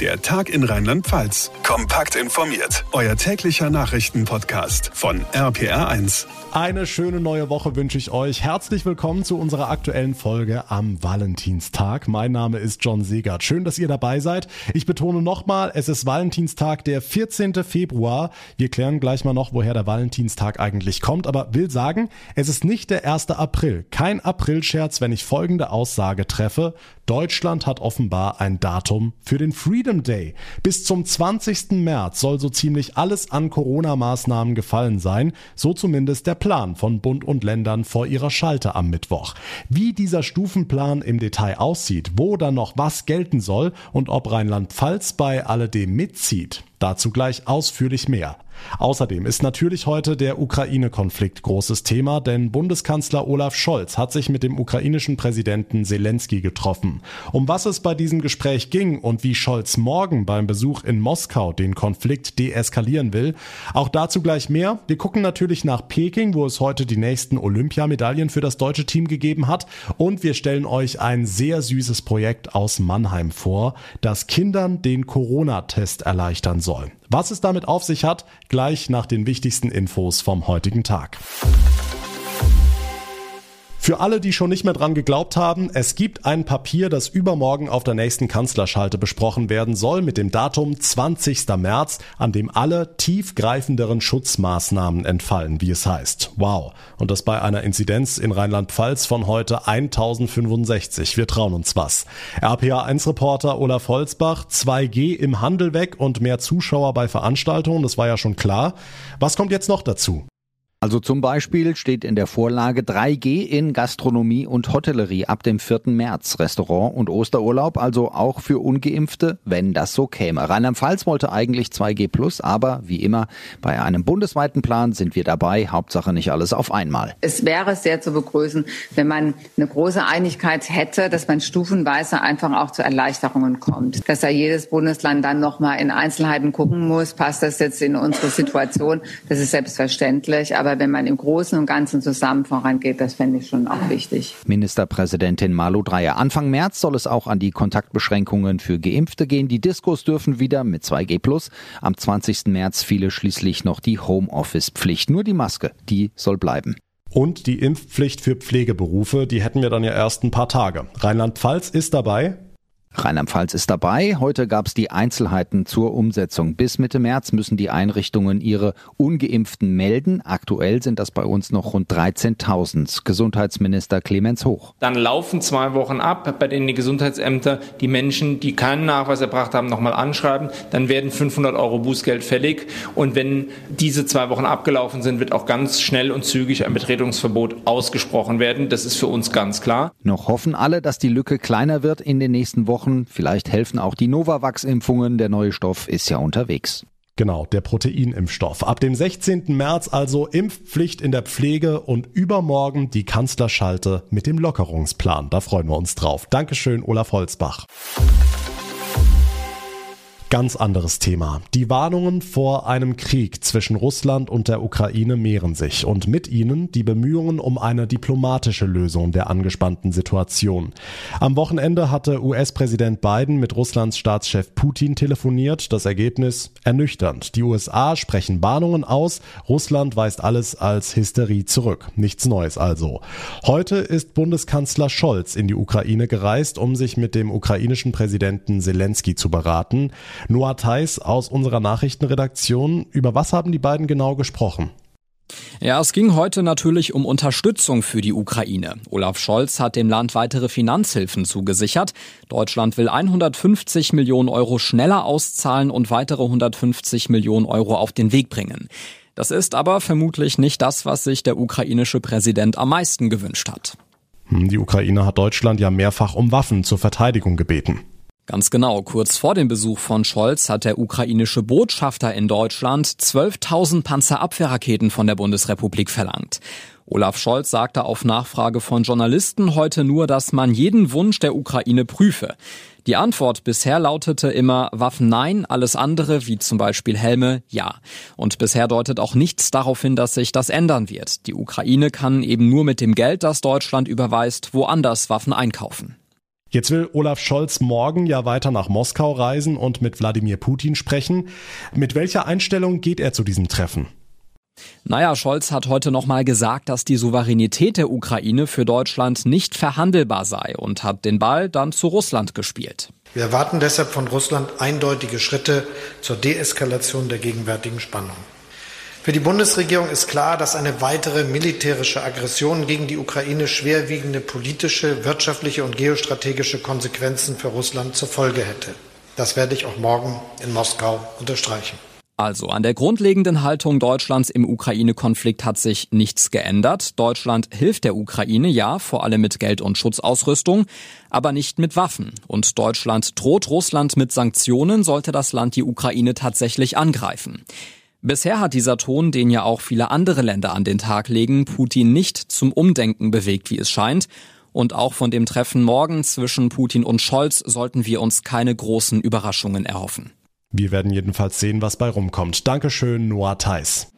Der Tag in Rheinland-Pfalz. Kompakt informiert. Euer täglicher Nachrichtenpodcast von RPR1. Eine schöne neue Woche wünsche ich euch. Herzlich willkommen zu unserer aktuellen Folge am Valentinstag. Mein Name ist John Segert. Schön, dass ihr dabei seid. Ich betone nochmal, es ist Valentinstag, der 14. Februar. Wir klären gleich mal noch, woher der Valentinstag eigentlich kommt, aber will sagen, es ist nicht der 1. April. Kein Aprilscherz, wenn ich folgende Aussage treffe. Deutschland hat offenbar ein Datum für den Freedom Day. Bis zum 20. März soll so ziemlich alles an Corona-Maßnahmen gefallen sein, so zumindest der Plan von Bund und Ländern vor ihrer Schalte am Mittwoch. Wie dieser Stufenplan im Detail aussieht, wo dann noch was gelten soll und ob Rheinland-Pfalz bei alledem mitzieht, dazu gleich ausführlich mehr. Außerdem ist natürlich heute der Ukraine-Konflikt großes Thema, denn Bundeskanzler Olaf Scholz hat sich mit dem ukrainischen Präsidenten Zelensky getroffen. Um was es bei diesem Gespräch ging und wie Scholz morgen beim Besuch in Moskau den Konflikt deeskalieren will, auch dazu gleich mehr. Wir gucken natürlich nach Peking, wo es heute die nächsten Olympiamedaillen für das deutsche Team gegeben hat und wir stellen euch ein sehr süßes Projekt aus Mannheim vor, das Kindern den Corona-Test erleichtern soll. Was es damit auf sich hat, gleich nach den wichtigsten Infos vom heutigen Tag. Für alle, die schon nicht mehr dran geglaubt haben, es gibt ein Papier, das übermorgen auf der nächsten Kanzlerschalte besprochen werden soll mit dem Datum 20. März, an dem alle tiefgreifenderen Schutzmaßnahmen entfallen, wie es heißt. Wow. Und das bei einer Inzidenz in Rheinland-Pfalz von heute 1065. Wir trauen uns was. RPA1-Reporter Olaf Holzbach, 2G im Handel weg und mehr Zuschauer bei Veranstaltungen, das war ja schon klar. Was kommt jetzt noch dazu? Also zum Beispiel steht in der Vorlage 3G in Gastronomie und Hotellerie ab dem 4. März. Restaurant und Osterurlaub, also auch für Ungeimpfte, wenn das so käme. Rheinland-Pfalz wollte eigentlich 2G plus, aber wie immer bei einem bundesweiten Plan sind wir dabei. Hauptsache nicht alles auf einmal. Es wäre sehr zu begrüßen, wenn man eine große Einigkeit hätte, dass man stufenweise einfach auch zu Erleichterungen kommt. Dass da jedes Bundesland dann nochmal in Einzelheiten gucken muss, passt das jetzt in unsere Situation, das ist selbstverständlich. Aber wenn man im Großen und Ganzen zusammen vorangeht, das fände ich schon auch wichtig. Ministerpräsidentin Malu Dreyer. Anfang März soll es auch an die Kontaktbeschränkungen für Geimpfte gehen. Die Diskos dürfen wieder mit 2G+. Am 20. März fiele schließlich noch die Homeoffice-Pflicht. Nur die Maske, die soll bleiben. Und die Impfpflicht für Pflegeberufe, die hätten wir dann ja erst ein paar Tage. Rheinland-Pfalz ist dabei. Rheinland-Pfalz ist dabei. Heute gab es die Einzelheiten zur Umsetzung. Bis Mitte März müssen die Einrichtungen ihre Ungeimpften melden. Aktuell sind das bei uns noch rund 13.000. Gesundheitsminister Clemens Hoch. Dann laufen zwei Wochen ab, bei denen die Gesundheitsämter die Menschen, die keinen Nachweis erbracht haben, nochmal anschreiben. Dann werden 500 Euro Bußgeld fällig. Und wenn diese zwei Wochen abgelaufen sind, wird auch ganz schnell und zügig ein Betretungsverbot ausgesprochen werden. Das ist für uns ganz klar. Noch hoffen alle, dass die Lücke kleiner wird in den nächsten Wochen. Wochen. Vielleicht helfen auch die Novavax-Impfungen. Der neue Stoff ist ja unterwegs. Genau, der Proteinimpfstoff. Ab dem 16. März also Impfpflicht in der Pflege und übermorgen die Kanzlerschalte mit dem Lockerungsplan. Da freuen wir uns drauf. Dankeschön, Olaf Holzbach. Ganz anderes Thema. Die Warnungen vor einem Krieg zwischen Russland und der Ukraine mehren sich und mit ihnen die Bemühungen um eine diplomatische Lösung der angespannten Situation. Am Wochenende hatte US-Präsident Biden mit Russlands Staatschef Putin telefoniert. Das Ergebnis ernüchternd. Die USA sprechen Warnungen aus. Russland weist alles als Hysterie zurück. Nichts Neues also. Heute ist Bundeskanzler Scholz in die Ukraine gereist, um sich mit dem ukrainischen Präsidenten Zelensky zu beraten. Noah Theis aus unserer Nachrichtenredaktion. Über was haben die beiden genau gesprochen? Ja, es ging heute natürlich um Unterstützung für die Ukraine. Olaf Scholz hat dem Land weitere Finanzhilfen zugesichert. Deutschland will 150 Millionen Euro schneller auszahlen und weitere 150 Millionen Euro auf den Weg bringen. Das ist aber vermutlich nicht das, was sich der ukrainische Präsident am meisten gewünscht hat. Hm, die Ukraine hat Deutschland ja mehrfach um Waffen zur Verteidigung gebeten. Ganz genau, kurz vor dem Besuch von Scholz hat der ukrainische Botschafter in Deutschland 12.000 Panzerabwehrraketen von der Bundesrepublik verlangt. Olaf Scholz sagte auf Nachfrage von Journalisten heute nur, dass man jeden Wunsch der Ukraine prüfe. Die Antwort bisher lautete immer Waffen nein, alles andere, wie zum Beispiel Helme, ja. Und bisher deutet auch nichts darauf hin, dass sich das ändern wird. Die Ukraine kann eben nur mit dem Geld, das Deutschland überweist, woanders Waffen einkaufen. Jetzt will Olaf Scholz morgen ja weiter nach Moskau reisen und mit Wladimir Putin sprechen. Mit welcher Einstellung geht er zu diesem Treffen? Naja, Scholz hat heute nochmal gesagt, dass die Souveränität der Ukraine für Deutschland nicht verhandelbar sei und hat den Ball dann zu Russland gespielt. Wir erwarten deshalb von Russland eindeutige Schritte zur Deeskalation der gegenwärtigen Spannung. Für die Bundesregierung ist klar, dass eine weitere militärische Aggression gegen die Ukraine schwerwiegende politische, wirtschaftliche und geostrategische Konsequenzen für Russland zur Folge hätte. Das werde ich auch morgen in Moskau unterstreichen. Also an der grundlegenden Haltung Deutschlands im Ukraine-Konflikt hat sich nichts geändert. Deutschland hilft der Ukraine ja, vor allem mit Geld und Schutzausrüstung, aber nicht mit Waffen. Und Deutschland droht Russland mit Sanktionen, sollte das Land die Ukraine tatsächlich angreifen. Bisher hat dieser Ton, den ja auch viele andere Länder an den Tag legen, Putin nicht zum Umdenken bewegt, wie es scheint. Und auch von dem Treffen morgen zwischen Putin und Scholz sollten wir uns keine großen Überraschungen erhoffen. Wir werden jedenfalls sehen, was bei rumkommt. Dankeschön, Noah Theis.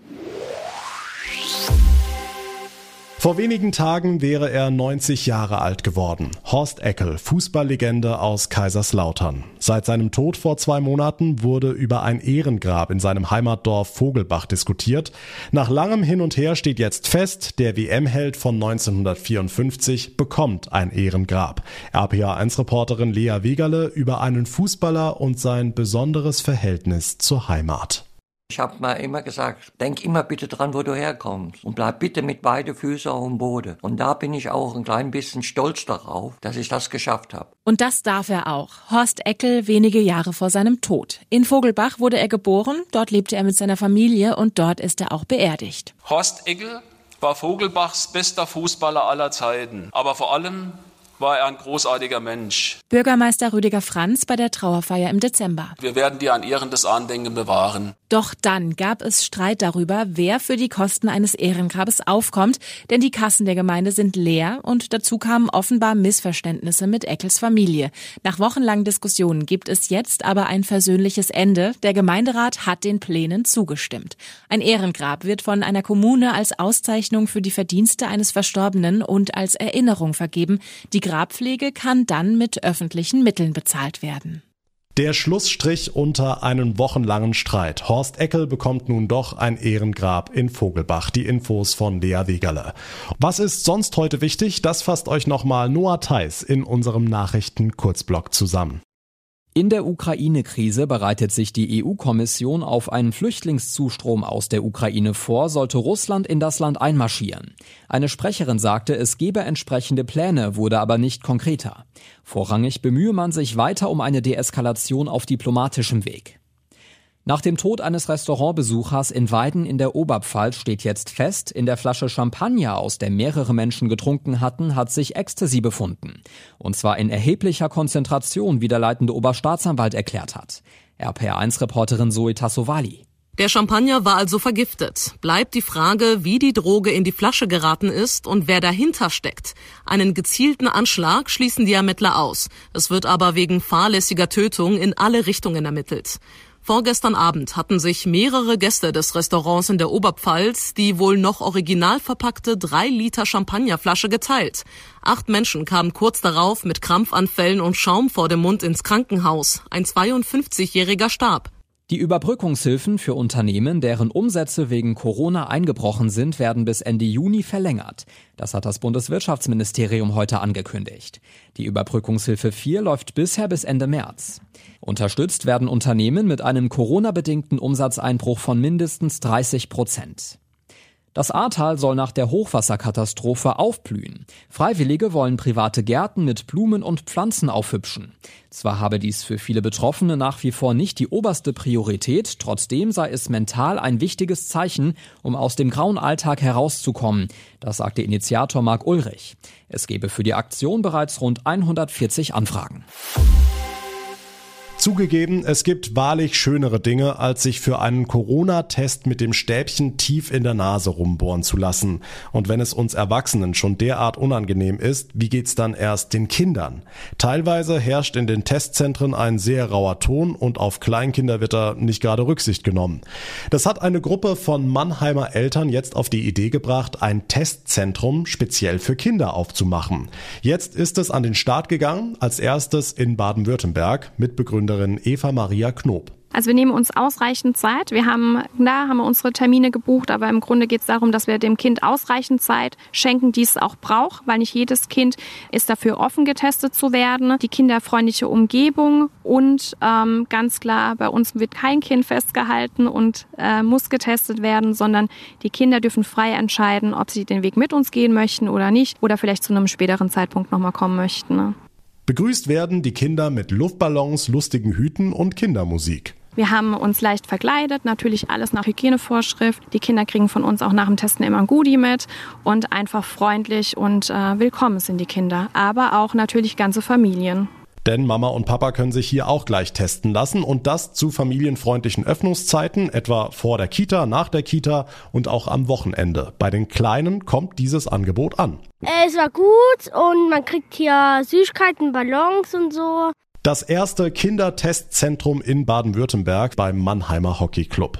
Vor wenigen Tagen wäre er 90 Jahre alt geworden. Horst Eckel, Fußballlegende aus Kaiserslautern. Seit seinem Tod vor zwei Monaten wurde über ein Ehrengrab in seinem Heimatdorf Vogelbach diskutiert. Nach langem Hin und Her steht jetzt fest, der WM-Held von 1954 bekommt ein Ehrengrab. RPA1-Reporterin Lea Wegerle über einen Fußballer und sein besonderes Verhältnis zur Heimat. Ich habe mir immer gesagt, denk immer bitte dran, wo du herkommst und bleib bitte mit beide Füße auf dem Boden. Und da bin ich auch ein klein bisschen stolz darauf, dass ich das geschafft habe. Und das darf er auch. Horst Eckel wenige Jahre vor seinem Tod. In Vogelbach wurde er geboren, dort lebte er mit seiner Familie und dort ist er auch beerdigt. Horst Eckel war Vogelbachs bester Fußballer aller Zeiten, aber vor allem war er ein großartiger Mensch. Bürgermeister Rüdiger Franz bei der Trauerfeier im Dezember. Wir werden dir ein ehrendes Andenken bewahren. Doch dann gab es Streit darüber, wer für die Kosten eines Ehrengrabes aufkommt, denn die Kassen der Gemeinde sind leer und dazu kamen offenbar Missverständnisse mit Eckels Familie. Nach wochenlangen Diskussionen gibt es jetzt aber ein versöhnliches Ende. Der Gemeinderat hat den Plänen zugestimmt. Ein Ehrengrab wird von einer Kommune als Auszeichnung für die Verdienste eines Verstorbenen und als Erinnerung vergeben. Die Grabpflege kann dann mit öffentlichen Mitteln bezahlt werden. Der Schlussstrich unter einen wochenlangen Streit. Horst Eckel bekommt nun doch ein Ehrengrab in Vogelbach. Die Infos von Lea Wegerle. Was ist sonst heute wichtig? Das fasst euch nochmal Noah Theis in unserem Nachrichten-Kurzblock zusammen. In der Ukraine-Krise bereitet sich die EU-Kommission auf einen Flüchtlingszustrom aus der Ukraine vor, sollte Russland in das Land einmarschieren. Eine Sprecherin sagte, es gebe entsprechende Pläne, wurde aber nicht konkreter. Vorrangig bemühe man sich weiter um eine Deeskalation auf diplomatischem Weg. Nach dem Tod eines Restaurantbesuchers in Weiden in der Oberpfalz steht jetzt fest, in der Flasche Champagner, aus der mehrere Menschen getrunken hatten, hat sich Ecstasy befunden. Und zwar in erheblicher Konzentration, wie der leitende Oberstaatsanwalt erklärt hat. RPR1-Reporterin Zoe Tassovali. Der Champagner war also vergiftet. Bleibt die Frage, wie die Droge in die Flasche geraten ist und wer dahinter steckt. Einen gezielten Anschlag schließen die Ermittler aus. Es wird aber wegen fahrlässiger Tötung in alle Richtungen ermittelt. Vorgestern Abend hatten sich mehrere Gäste des Restaurants in der Oberpfalz die wohl noch original verpackte drei Liter Champagnerflasche geteilt. Acht Menschen kamen kurz darauf mit Krampfanfällen und Schaum vor dem Mund ins Krankenhaus. Ein 52-Jähriger starb. Die Überbrückungshilfen für Unternehmen, deren Umsätze wegen Corona eingebrochen sind, werden bis Ende Juni verlängert. Das hat das Bundeswirtschaftsministerium heute angekündigt. Die Überbrückungshilfe 4 läuft bisher bis Ende März. Unterstützt werden Unternehmen mit einem Corona-bedingten Umsatzeinbruch von mindestens 30 Prozent. Das Ahrtal soll nach der Hochwasserkatastrophe aufblühen. Freiwillige wollen private Gärten mit Blumen und Pflanzen aufhübschen. Zwar habe dies für viele Betroffene nach wie vor nicht die oberste Priorität, trotzdem sei es mental ein wichtiges Zeichen, um aus dem grauen Alltag herauszukommen. Das sagte Initiator Marc Ulrich. Es gebe für die Aktion bereits rund 140 Anfragen. Zugegeben, es gibt wahrlich schönere Dinge, als sich für einen Corona-Test mit dem Stäbchen tief in der Nase rumbohren zu lassen. Und wenn es uns Erwachsenen schon derart unangenehm ist, wie geht's dann erst den Kindern? Teilweise herrscht in den Testzentren ein sehr rauer Ton und auf Kleinkinder wird da nicht gerade Rücksicht genommen. Das hat eine Gruppe von Mannheimer Eltern jetzt auf die Idee gebracht, ein Testzentrum speziell für Kinder aufzumachen. Jetzt ist es an den Start gegangen, als erstes in Baden-Württemberg, Mitbegründerin Eva Maria Knob. Also wir nehmen uns ausreichend Zeit. Wir haben, da haben wir unsere Termine gebucht, aber im Grunde geht es darum, dass wir dem Kind ausreichend Zeit schenken, die es auch braucht, weil nicht jedes Kind ist dafür offen getestet zu werden. Die kinderfreundliche Umgebung und ähm, ganz klar, bei uns wird kein Kind festgehalten und äh, muss getestet werden, sondern die Kinder dürfen frei entscheiden, ob sie den Weg mit uns gehen möchten oder nicht oder vielleicht zu einem späteren Zeitpunkt nochmal kommen möchten. Ne? Begrüßt werden die Kinder mit Luftballons, lustigen Hüten und Kindermusik. Wir haben uns leicht verkleidet, natürlich alles nach Hygienevorschrift. Die Kinder kriegen von uns auch nach dem Testen immer ein Goodie mit und einfach freundlich und äh, willkommen sind die Kinder, aber auch natürlich ganze Familien. Denn Mama und Papa können sich hier auch gleich testen lassen und das zu familienfreundlichen Öffnungszeiten, etwa vor der Kita, nach der Kita und auch am Wochenende. Bei den Kleinen kommt dieses Angebot an. Es war gut und man kriegt hier Süßigkeiten, Ballons und so. Das erste Kindertestzentrum in Baden-Württemberg beim Mannheimer Hockey Club.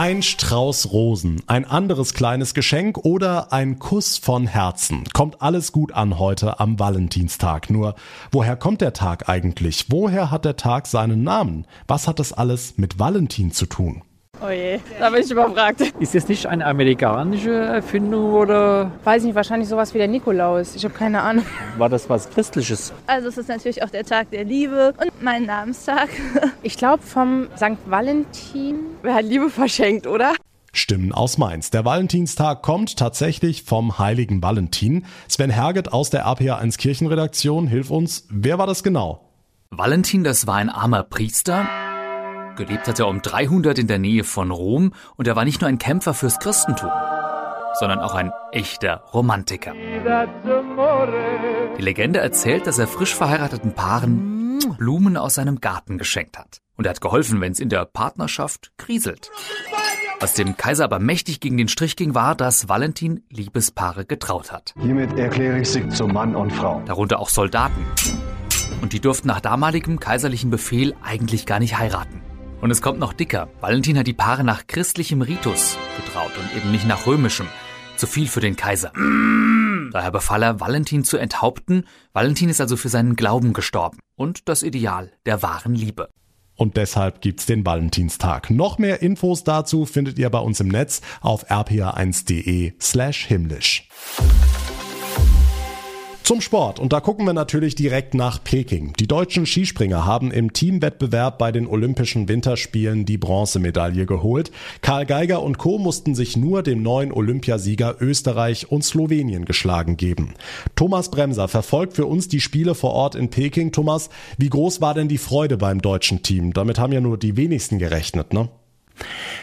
Ein Strauß Rosen, ein anderes kleines Geschenk oder ein Kuss von Herzen. Kommt alles gut an heute am Valentinstag. Nur, woher kommt der Tag eigentlich? Woher hat der Tag seinen Namen? Was hat das alles mit Valentin zu tun? Oh je, da bin ich überfragt. Ist das nicht eine amerikanische Erfindung oder? Weiß nicht, wahrscheinlich sowas wie der Nikolaus. Ich habe keine Ahnung. War das was Christliches? Also es ist natürlich auch der Tag der Liebe und mein Namenstag. Ich glaube vom St. Valentin. Wer hat Liebe verschenkt, oder? Stimmen aus Mainz. Der Valentinstag kommt tatsächlich vom heiligen Valentin. Sven Herget aus der RPA1 Kirchenredaktion, hilf uns. Wer war das genau? Valentin, das war ein armer Priester Gelebt hat er um 300 in der Nähe von Rom und er war nicht nur ein Kämpfer fürs Christentum, sondern auch ein echter Romantiker. Die Legende erzählt, dass er frisch verheirateten Paaren Blumen aus seinem Garten geschenkt hat. Und er hat geholfen, wenn es in der Partnerschaft kriselt. Was dem Kaiser aber mächtig gegen den Strich ging, war, dass Valentin Liebespaare getraut hat. Hiermit erkläre ich sie zu Mann und Frau. Darunter auch Soldaten. Und die durften nach damaligem kaiserlichen Befehl eigentlich gar nicht heiraten. Und es kommt noch dicker. Valentin hat die Paare nach christlichem Ritus getraut und eben nicht nach römischem. Zu viel für den Kaiser. Daher befahl er, Valentin zu enthaupten. Valentin ist also für seinen Glauben gestorben und das Ideal der wahren Liebe. Und deshalb gibt's den Valentinstag. Noch mehr Infos dazu findet ihr bei uns im Netz auf rpa1.de slash himmlisch. Zum Sport. Und da gucken wir natürlich direkt nach Peking. Die deutschen Skispringer haben im Teamwettbewerb bei den Olympischen Winterspielen die Bronzemedaille geholt. Karl Geiger und Co. mussten sich nur dem neuen Olympiasieger Österreich und Slowenien geschlagen geben. Thomas Bremser verfolgt für uns die Spiele vor Ort in Peking. Thomas, wie groß war denn die Freude beim deutschen Team? Damit haben ja nur die wenigsten gerechnet, ne?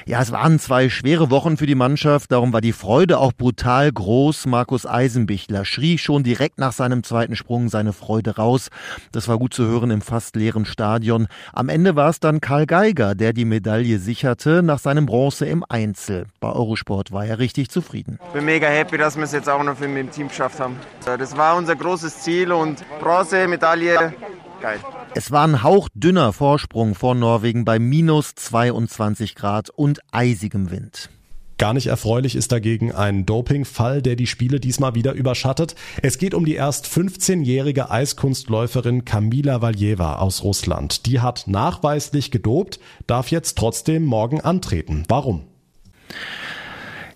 Ja, es waren zwei schwere Wochen für die Mannschaft, darum war die Freude auch brutal groß. Markus Eisenbichler schrie schon direkt nach seinem zweiten Sprung seine Freude raus. Das war gut zu hören im fast leeren Stadion. Am Ende war es dann Karl Geiger, der die Medaille sicherte nach seinem Bronze im Einzel. Bei Eurosport war er richtig zufrieden. Ich bin mega happy, dass wir es jetzt auch noch mit dem Team geschafft haben. Das war unser großes Ziel und Bronze, Medaille, geil. Es war ein hauchdünner Vorsprung vor Norwegen bei minus 22 Grad und eisigem Wind. Gar nicht erfreulich ist dagegen ein Dopingfall, der die Spiele diesmal wieder überschattet. Es geht um die erst 15-jährige Eiskunstläuferin Kamila Valjeva aus Russland. Die hat nachweislich gedopt, darf jetzt trotzdem morgen antreten. Warum?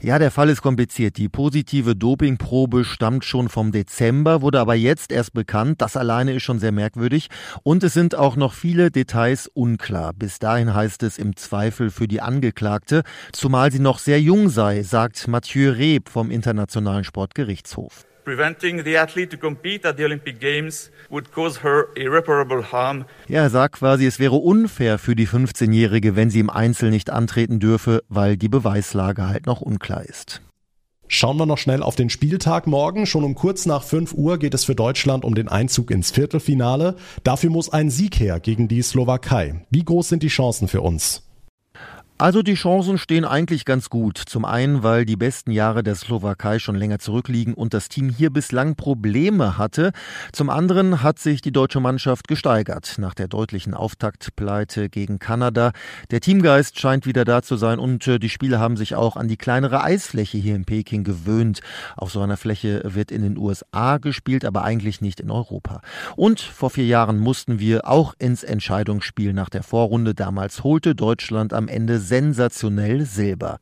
Ja, der Fall ist kompliziert. Die positive Dopingprobe stammt schon vom Dezember, wurde aber jetzt erst bekannt. Das alleine ist schon sehr merkwürdig. Und es sind auch noch viele Details unklar. Bis dahin heißt es im Zweifel für die Angeklagte, zumal sie noch sehr jung sei, sagt Mathieu Reb vom Internationalen Sportgerichtshof. Preventing the athlete to compete at the Olympic Games would cause her irreparable harm. Ja, er sagt quasi, es wäre unfair für die 15-Jährige, wenn sie im Einzel nicht antreten dürfe, weil die Beweislage halt noch unklar ist. Schauen wir noch schnell auf den Spieltag morgen. Schon um kurz nach 5 Uhr geht es für Deutschland um den Einzug ins Viertelfinale. Dafür muss ein Sieg her gegen die Slowakei. Wie groß sind die Chancen für uns? Also die Chancen stehen eigentlich ganz gut. Zum einen, weil die besten Jahre der Slowakei schon länger zurückliegen und das Team hier bislang Probleme hatte. Zum anderen hat sich die deutsche Mannschaft gesteigert nach der deutlichen Auftaktpleite gegen Kanada. Der Teamgeist scheint wieder da zu sein und äh, die Spieler haben sich auch an die kleinere Eisfläche hier in Peking gewöhnt. Auf so einer Fläche wird in den USA gespielt, aber eigentlich nicht in Europa. Und vor vier Jahren mussten wir auch ins Entscheidungsspiel nach der Vorrunde. Damals holte Deutschland am Ende sensationell Silber.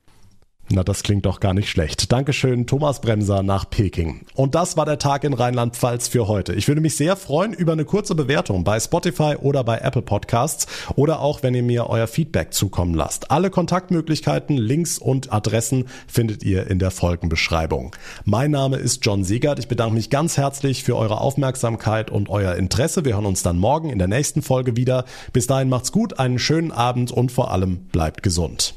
Na, das klingt doch gar nicht schlecht. Dankeschön, Thomas Bremser nach Peking. Und das war der Tag in Rheinland-Pfalz für heute. Ich würde mich sehr freuen über eine kurze Bewertung bei Spotify oder bei Apple Podcasts oder auch, wenn ihr mir euer Feedback zukommen lasst. Alle Kontaktmöglichkeiten, Links und Adressen findet ihr in der Folgenbeschreibung. Mein Name ist John Segert. Ich bedanke mich ganz herzlich für eure Aufmerksamkeit und euer Interesse. Wir hören uns dann morgen in der nächsten Folge wieder. Bis dahin macht's gut, einen schönen Abend und vor allem bleibt gesund.